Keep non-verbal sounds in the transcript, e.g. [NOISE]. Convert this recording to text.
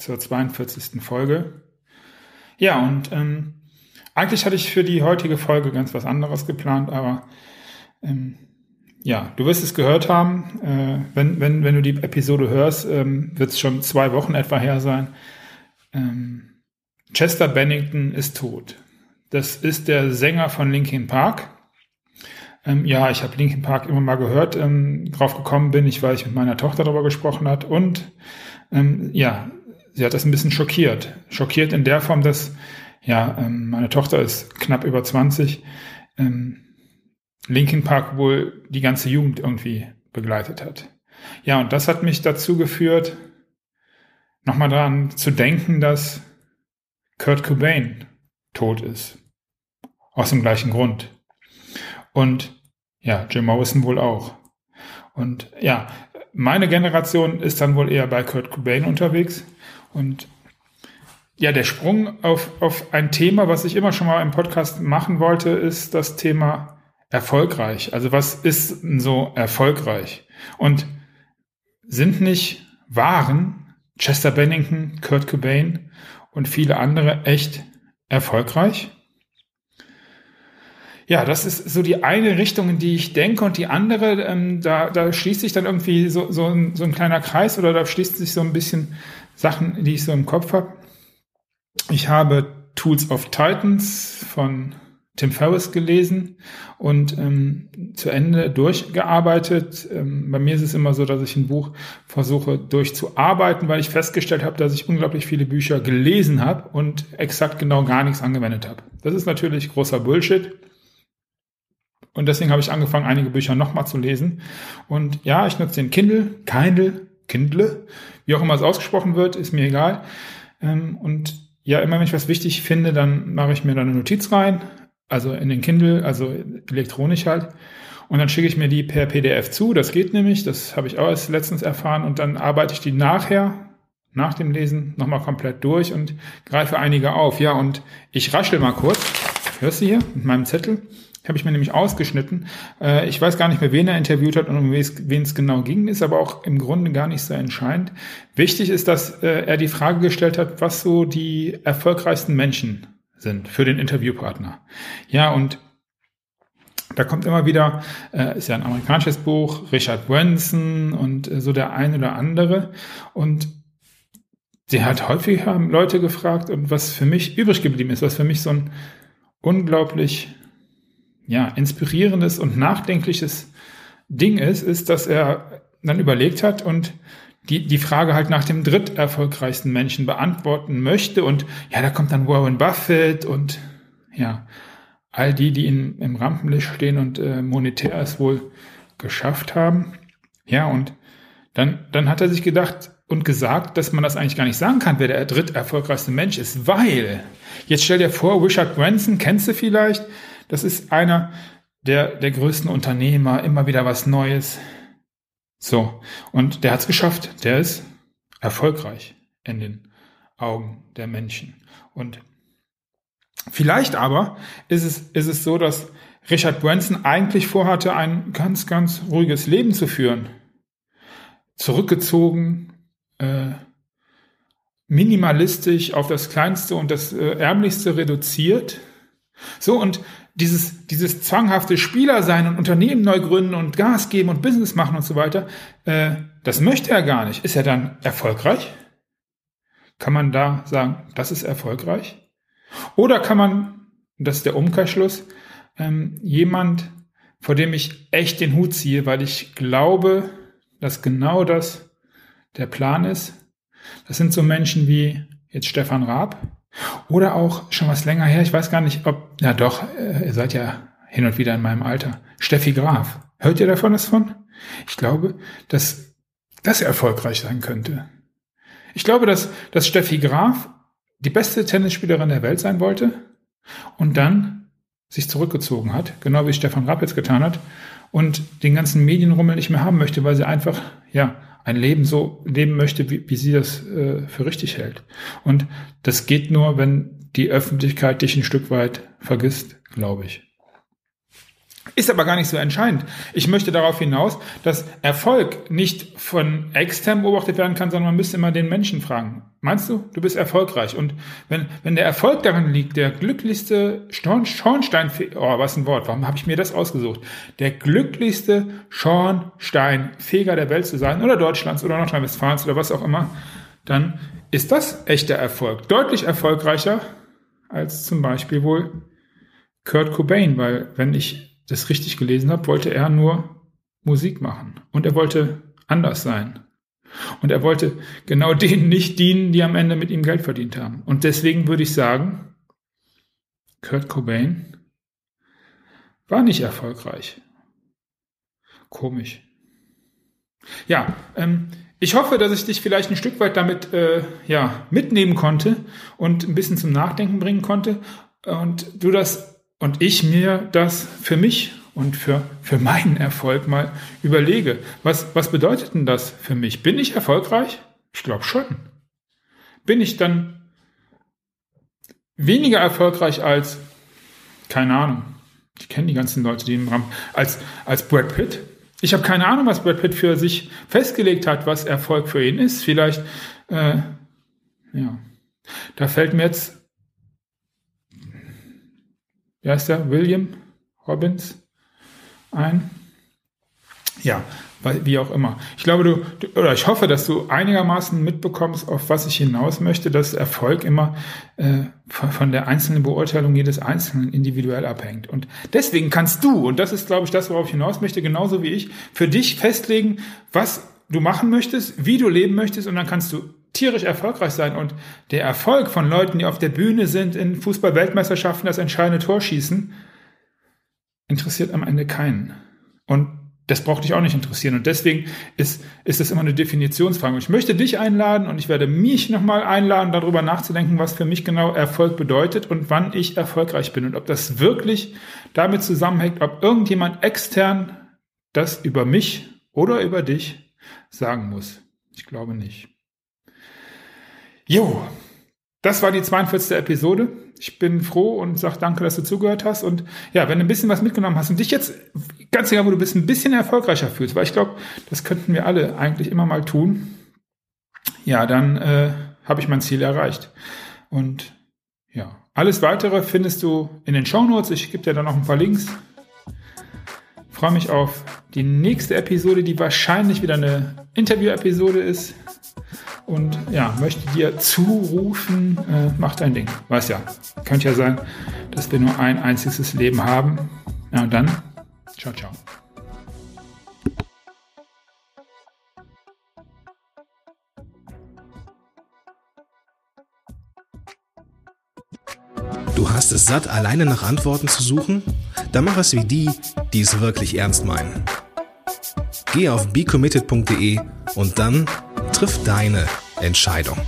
zur 42. Folge. Ja, und ähm, eigentlich hatte ich für die heutige Folge ganz was anderes geplant, aber ähm, ja, du wirst es gehört haben. Äh, wenn, wenn, wenn du die Episode hörst, ähm, wird es schon zwei Wochen etwa her sein. Ähm, Chester Bennington ist tot. Das ist der Sänger von Linkin Park. Ähm, ja, ich habe Linkin Park immer mal gehört. Ähm, drauf gekommen bin ich, weil ich mit meiner Tochter darüber gesprochen hat. Und ähm, ja, sie hat das ein bisschen schockiert. Schockiert in der Form, dass ja, ähm, meine Tochter ist knapp über 20. Ähm, Linkin Park wohl die ganze Jugend irgendwie begleitet hat. Ja, und das hat mich dazu geführt, nochmal daran zu denken, dass Kurt Cobain tot ist. Aus dem gleichen Grund. Und ja, Jim Morrison wohl auch. Und ja, meine Generation ist dann wohl eher bei Kurt Cobain unterwegs. Und ja, der Sprung auf, auf ein Thema, was ich immer schon mal im Podcast machen wollte, ist das Thema erfolgreich. Also was ist so erfolgreich? Und sind nicht Waren Chester Bennington, Kurt Cobain und viele andere echt erfolgreich? Ja, das ist so die eine Richtung, in die ich denke und die andere, ähm, da, da schließt sich dann irgendwie so, so, ein, so ein kleiner Kreis oder da schließt sich so ein bisschen Sachen, die ich so im Kopf habe. Ich habe Tools of Titans von Tim Ferriss gelesen und ähm, zu Ende durchgearbeitet. Ähm, bei mir ist es immer so, dass ich ein Buch versuche durchzuarbeiten, weil ich festgestellt habe, dass ich unglaublich viele Bücher gelesen habe und exakt genau gar nichts angewendet habe. Das ist natürlich großer Bullshit. Und deswegen habe ich angefangen, einige Bücher nochmal zu lesen. Und ja, ich nutze den Kindle, Kindle, Kindle, wie auch immer es ausgesprochen wird, ist mir egal. Ähm, und ja, immer wenn ich was wichtig finde, dann mache ich mir da eine Notiz rein, also in den Kindle, also elektronisch halt. Und dann schicke ich mir die per PDF zu. Das geht nämlich, das habe ich auch erst letztens erfahren. Und dann arbeite ich die nachher, nach dem Lesen, nochmal komplett durch und greife einige auf. Ja, und ich raschel mal kurz. Hörst du hier mit meinem Zettel? Habe ich mir nämlich ausgeschnitten. Äh, ich weiß gar nicht mehr, wen er interviewt hat und um wen es genau ging, ist aber auch im Grunde gar nicht so entscheidend. Wichtig ist, dass äh, er die Frage gestellt hat, was so die erfolgreichsten Menschen sind für den Interviewpartner. Ja, und da kommt immer wieder, äh, ist ja ein amerikanisches Buch, Richard Branson und so der ein oder andere. Und sie hat häufig Leute gefragt und was für mich übrig geblieben ist, was für mich so ein unglaublich ja, inspirierendes und nachdenkliches Ding ist, ist, dass er dann überlegt hat und die, die Frage halt nach dem dritterfolgreichsten Menschen beantworten möchte. Und ja, da kommt dann Warren Buffett und ja, all die, die in, im Rampenlicht stehen und äh, monetär es wohl geschafft haben. Ja, und dann, dann hat er sich gedacht und gesagt, dass man das eigentlich gar nicht sagen kann, wer der dritterfolgreichste Mensch ist, weil, jetzt stell dir vor, Richard Branson, kennst du vielleicht, das ist einer der, der größten Unternehmer, immer wieder was Neues. So, und der hat es geschafft. Der ist erfolgreich in den Augen der Menschen. Und vielleicht aber ist es, ist es so, dass Richard Branson eigentlich vorhatte, ein ganz, ganz ruhiges Leben zu führen. Zurückgezogen, äh, minimalistisch auf das Kleinste und das äh, Ärmlichste reduziert. So, und dieses, dieses zwanghafte Spieler sein und Unternehmen neu gründen und Gas geben und Business machen und so weiter, äh, das möchte er gar nicht. Ist er dann erfolgreich? Kann man da sagen, das ist erfolgreich? Oder kann man, das ist der Umkehrschluss, ähm, jemand, vor dem ich echt den Hut ziehe, weil ich glaube, dass genau das der Plan ist. Das sind so Menschen wie jetzt Stefan Raab, oder auch schon was länger her, ich weiß gar nicht, ob, ja doch, äh, ihr seid ja hin und wieder in meinem Alter. Steffi Graf. Hört ihr davon was von? Ich glaube, dass das erfolgreich sein könnte. Ich glaube, dass, dass Steffi Graf die beste Tennisspielerin der Welt sein wollte und dann sich zurückgezogen hat, genau wie Stefan Rapp jetzt getan hat und den ganzen Medienrummel nicht mehr haben möchte, weil sie einfach, ja, ein Leben so leben möchte, wie, wie sie das äh, für richtig hält. Und das geht nur, wenn die Öffentlichkeit dich ein Stück weit vergisst, glaube ich. Ist aber gar nicht so entscheidend. Ich möchte darauf hinaus, dass Erfolg nicht von extern beobachtet werden kann, sondern man müsste immer den Menschen fragen. Meinst du, du bist erfolgreich? Und wenn, wenn der Erfolg darin liegt, der glücklichste Schornsteinfeger, oh, was ein Wort, warum habe ich mir das ausgesucht? Der glücklichste Schornsteinfeger der Welt zu sein, oder Deutschlands, oder Nordrhein-Westfalens, oder was auch immer, dann ist das echter Erfolg. Deutlich erfolgreicher als zum Beispiel wohl Kurt Cobain, weil wenn ich das richtig gelesen habe, wollte er nur Musik machen. Und er wollte anders sein. Und er wollte genau [LAUGHS] denen nicht dienen, die am Ende mit ihm Geld verdient haben. Und deswegen würde ich sagen, Kurt Cobain war nicht erfolgreich. Komisch. Ja, ähm, ich hoffe, dass ich dich vielleicht ein Stück weit damit äh, ja, mitnehmen konnte und ein bisschen zum Nachdenken bringen konnte und du das und ich mir das für mich und für, für meinen Erfolg mal überlege, was, was bedeutet denn das für mich? Bin ich erfolgreich? Ich glaube schon. Bin ich dann weniger erfolgreich als, keine Ahnung, ich kenne die ganzen Leute, die im Rahmen, als, als Brad Pitt? Ich habe keine Ahnung, was Brad Pitt für sich festgelegt hat, was Erfolg für ihn ist. Vielleicht, äh, ja, da fällt mir jetzt wie heißt der? William Robbins ein? Ja, wie auch immer. Ich glaube, du, oder ich hoffe, dass du einigermaßen mitbekommst, auf was ich hinaus möchte, dass Erfolg immer äh, von der einzelnen Beurteilung jedes Einzelnen individuell abhängt. Und deswegen kannst du, und das ist, glaube ich, das, worauf ich hinaus möchte, genauso wie ich, für dich festlegen, was du machen möchtest, wie du leben möchtest, und dann kannst du tierisch erfolgreich sein. Und der Erfolg von Leuten, die auf der Bühne sind, in Fußball-Weltmeisterschaften das entscheidende Tor schießen, interessiert am Ende keinen. Und das braucht dich auch nicht interessieren. Und deswegen ist, ist das immer eine Definitionsfrage. Und ich möchte dich einladen und ich werde mich nochmal einladen, darüber nachzudenken, was für mich genau Erfolg bedeutet und wann ich erfolgreich bin. Und ob das wirklich damit zusammenhängt, ob irgendjemand extern das über mich oder über dich sagen muss. Ich glaube nicht. Jo, das war die 42. Episode. Ich bin froh und sag danke, dass du zugehört hast. Und ja, wenn du ein bisschen was mitgenommen hast und dich jetzt, ganz egal, wo du bist, ein bisschen erfolgreicher fühlst, weil ich glaube, das könnten wir alle eigentlich immer mal tun, ja, dann äh, habe ich mein Ziel erreicht. Und ja, alles weitere findest du in den Show Notes. Ich gebe dir dann noch ein paar Links. freue mich auf die nächste Episode, die wahrscheinlich wieder eine Interview-Episode ist und ja, möchte dir zurufen, äh, mach dein Ding. Weiß ja, könnte ja sein, dass wir nur ein einziges Leben haben. Ja, und dann, ciao, ciao. Du hast es satt, alleine nach Antworten zu suchen? Dann mach es wie die, die es wirklich ernst meinen. Geh auf becommitted.de und dann triff deine Entscheidung.